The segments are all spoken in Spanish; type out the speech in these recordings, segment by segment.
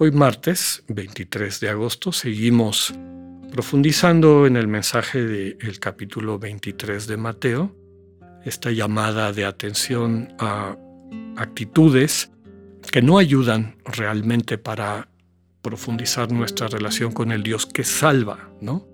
Hoy martes 23 de agosto seguimos profundizando en el mensaje del capítulo 23 de Mateo, esta llamada de atención a actitudes que no ayudan realmente para profundizar nuestra relación con el Dios que salva, ¿no?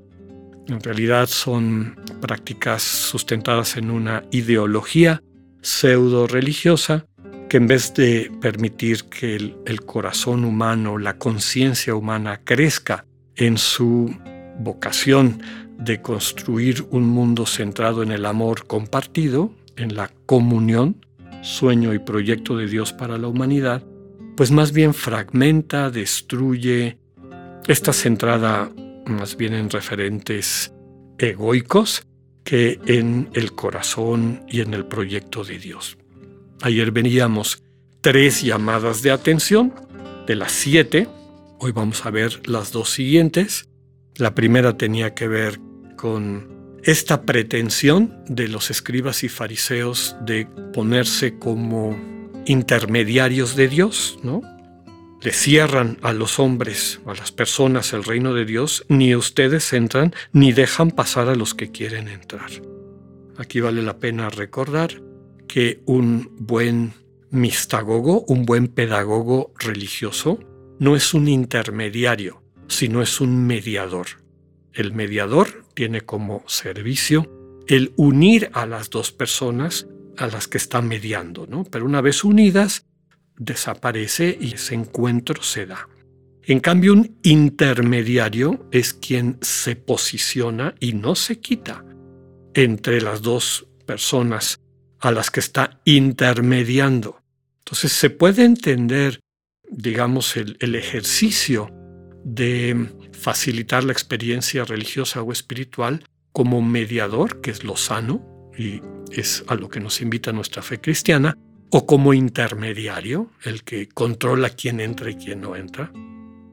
En realidad son prácticas sustentadas en una ideología pseudo religiosa que en vez de permitir que el, corazón humano, la conciencia humana crezca en su vocación de construir un mundo centrado en el amor compartido, en la comunión, sueño y proyecto de Dios para la humanidad, pues más bien fragmenta, destruye, está centrada más bien en referentes egoicos que en el corazón y en el proyecto de Dios. Ayer veníamos tres llamadas de atención de las siete. Hoy vamos a ver las dos siguientes. La primera tenía que ver con esta pretensión de los escribas y fariseos de ponerse como intermediarios de Dios, ¿no? Le cierran a los hombres, a las personas el reino de Dios, ni ustedes entran ni dejan pasar a los que quieren entrar. Aquí vale la pena recordar que un buen mistagogo, un buen pedagogo religioso, no es un intermediario, sino es un mediador. El mediador tiene como servicio el unir a las dos personas a las que está mediando, ¿no? Pero una vez unidas, desaparece y ese encuentro se da. En cambio, un intermediario es quien se posiciona y no se quita entre las dos personas a las que está intermediando. Entonces se puede entender, digamos, el, ejercicio de facilitar la experiencia religiosa o espiritual como mediador, que es lo sano y es a lo que nos invita nuestra fe cristiana, o como intermediario, el que controla quién entra y quién no entra.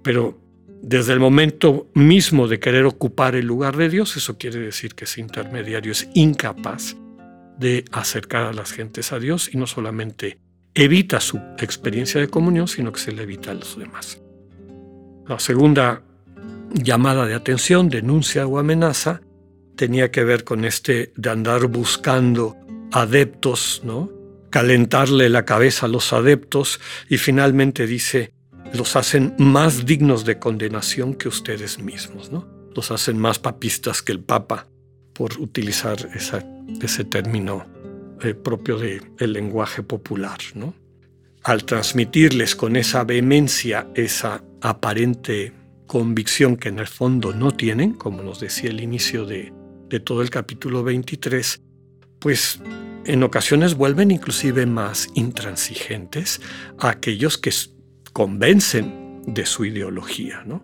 Pero desde el momento mismo de querer ocupar el lugar de Dios, eso quiere decir que ese intermediario es incapaz de acercar a las gentes a Dios y no solamente evita su experiencia de comunión, sino que se le evita a los demás. La segunda llamada de atención, denuncia o amenaza, tenía que ver con este de andar buscando adeptos, ¿no? calentarle la cabeza a los adeptos y finalmente dice, los hacen más dignos de condenación que ustedes mismos, ¿no? los hacen más papistas que el Papa, por utilizar ese término eh, propio del lenguaje popular. ¿no? Al transmitirles con esa vehemencia esa aparente convicción que en el fondo no tienen, como nos decía el inicio de, de todo el capítulo 23, pues en ocasiones vuelven inclusive más intransigentes a aquellos que convencen de su ideología. ¿no?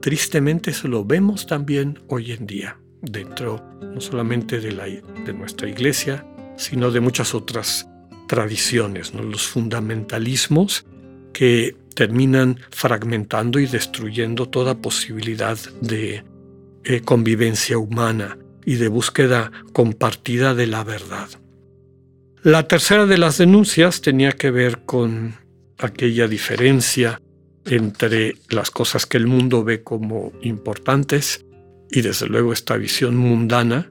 Tristemente eso lo vemos también hoy en día dentro no solamente de, la, de nuestra iglesia, sino de muchas otras tradiciones, ¿no? los fundamentalismos que terminan fragmentando y destruyendo toda posibilidad de eh, convivencia humana y de búsqueda compartida de la verdad. La tercera de las denuncias tenía que ver con aquella diferencia entre las cosas que el mundo ve como importantes y desde luego esta visión mundana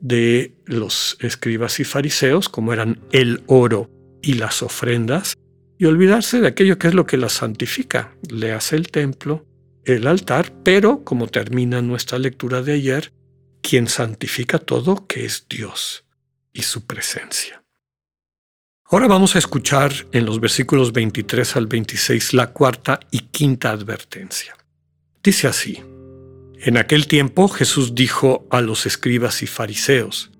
de los escribas y fariseos, como eran el oro y las ofrendas, y olvidarse de aquello que es lo que las santifica. Le hace el templo, el altar, pero, como termina nuestra lectura de ayer, quien santifica todo, que es Dios y su presencia. Ahora vamos a escuchar en los versículos 23 al 26 la cuarta y quinta advertencia. Dice así, en aquel tiempo Jesús dijo a los escribas y fariseos,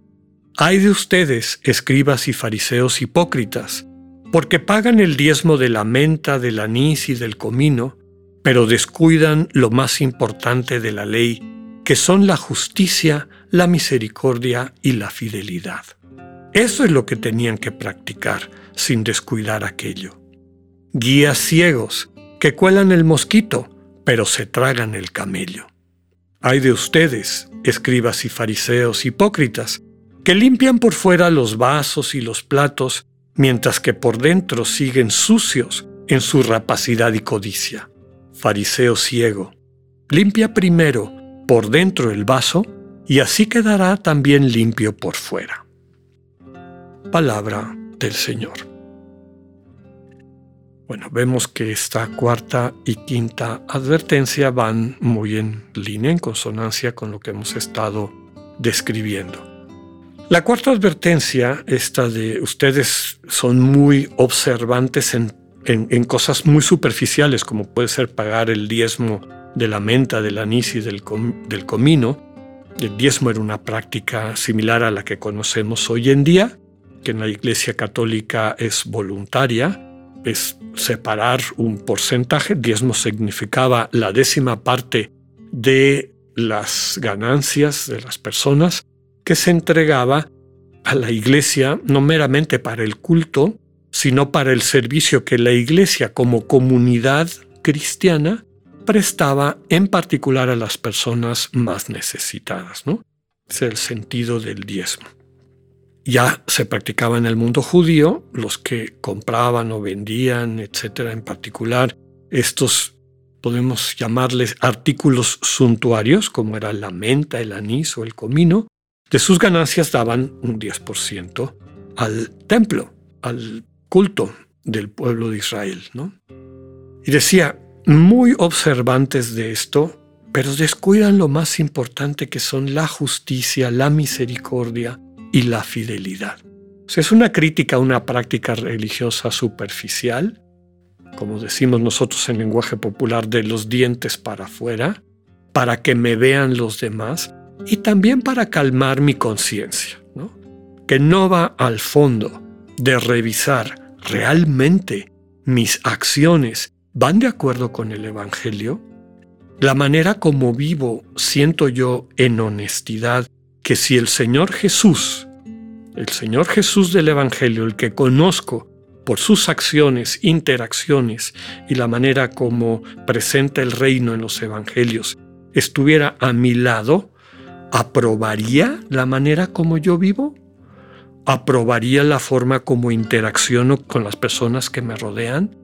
Hay de ustedes, escribas y fariseos hipócritas, porque pagan el diezmo de la menta, del anís y del comino, pero descuidan lo más importante de la ley, que son la justicia, la misericordia y la fidelidad. Eso es lo que tenían que practicar sin descuidar aquello. Guías ciegos que cuelan el mosquito, pero se tragan el camello. Hay de ustedes, escribas y fariseos hipócritas, que limpian por fuera los vasos y los platos, mientras que por dentro siguen sucios en su rapacidad y codicia. Fariseo ciego, limpia primero por dentro el vaso, y así quedará también limpio por fuera. Palabra del Señor. Bueno, vemos que esta cuarta y quinta advertencia van muy en línea, en consonancia con lo que hemos estado describiendo. La cuarta advertencia, esta de ustedes son muy observantes en, en, cosas muy superficiales, como puede ser pagar el diezmo de la menta, del anís y del, del comino. El diezmo era una práctica similar a la que conocemos hoy en día, que en la Iglesia Católica es voluntaria, es separar un porcentaje. Diezmo significaba la décima parte de las ganancias de las personas que se entregaba a la iglesia no meramente para el culto, sino para el servicio que la iglesia como comunidad cristiana prestaba en particular a las personas más necesitadas. ¿no? Es el sentido del diezmo ya se practicaba en el mundo judío, los que compraban o vendían, etcétera, en particular estos podemos llamarles artículos suntuarios, como era la menta, el anís o el comino, de sus ganancias daban un 10% al templo, al culto del pueblo de Israel. ¿no? Y decía, muy observantes de esto, pero descuidan lo más importante que son la justicia, la misericordia, y la fidelidad. es una crítica a una práctica religiosa superficial, como decimos nosotros en lenguaje popular, de los dientes para afuera, para que me vean los demás y también para calmar mi conciencia, que no va al fondo de revisar realmente mis acciones. Van de acuerdo con el Evangelio, la manera como vivo siento yo en honestidad que si el Señor Jesús, el Señor Jesús del Evangelio, el que conozco por sus acciones, interacciones y la manera como presenta el reino en los Evangelios, estuviera a mi lado, ¿aprobaría la manera como yo vivo? ¿Aprobaría la forma como interacciono con las personas que me rodean?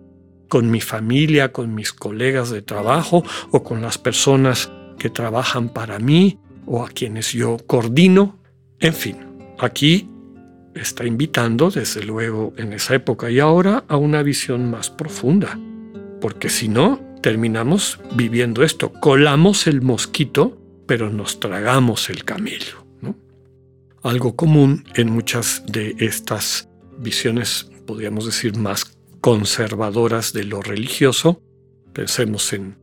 ¿Con mi familia, con mis colegas de trabajo o con las personas que trabajan para mí? O a quienes yo coordino. En fin, aquí está invitando, desde luego, en esa época y ahora, a una visión más profunda. Porque si no, terminamos viviendo esto. Colamos el mosquito, pero nos tragamos el camello. Algo común en muchas de estas visiones, podríamos decir, más conservadoras de lo religioso. Pensemos en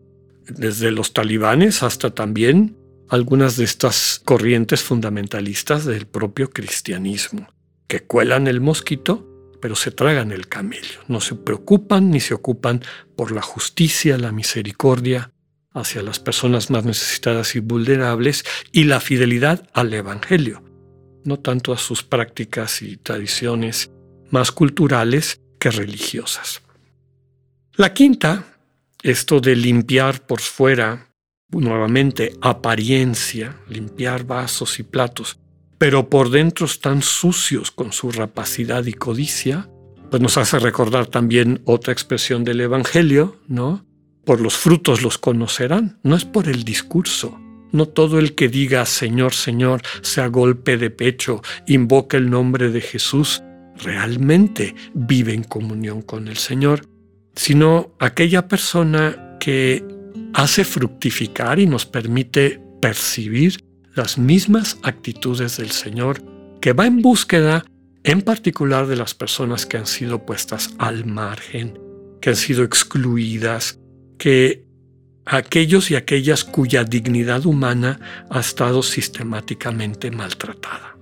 desde los talibanes hasta también algunas de estas corrientes fundamentalistas del propio cristianismo, que cuelan el mosquito, pero se tragan el camello. No se preocupan ni se ocupan por la justicia, la misericordia hacia las personas más necesitadas y vulnerables y la fidelidad al Evangelio, no tanto a sus prácticas y tradiciones más culturales que religiosas. La quinta, esto de limpiar por fuera nuevamente apariencia, limpiar vasos y platos, pero por dentro están sucios con su rapacidad y codicia, pues nos hace recordar también otra expresión del Evangelio, ¿no? Por los frutos los conocerán, no es por el discurso. No todo el que diga Señor, Señor, sea golpe de pecho, invoca el nombre de Jesús, realmente vive en comunión con el Señor, sino aquella persona que hace fructificar y nos permite percibir las mismas actitudes del Señor que va en búsqueda en particular de las personas que han sido puestas al margen, que han sido excluidas, que aquellos y aquellas cuya dignidad humana ha estado sistemáticamente maltratada.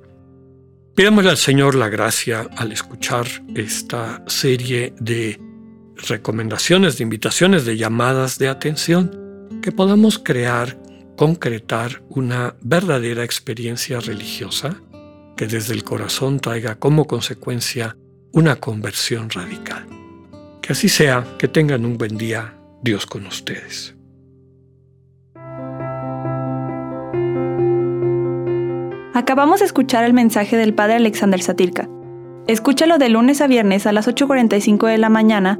Pidámosle al Señor la gracia al escuchar esta serie de recomendaciones, de invitaciones, de llamadas de atención, que podamos crear, concretar una verdadera experiencia religiosa que desde el corazón traiga como consecuencia una conversión radical. Que así sea, que tengan un buen día, Dios con ustedes. Acabamos de escuchar el mensaje del Padre Alexander Satirka. Escúchalo de lunes a viernes a las 8.45 de la mañana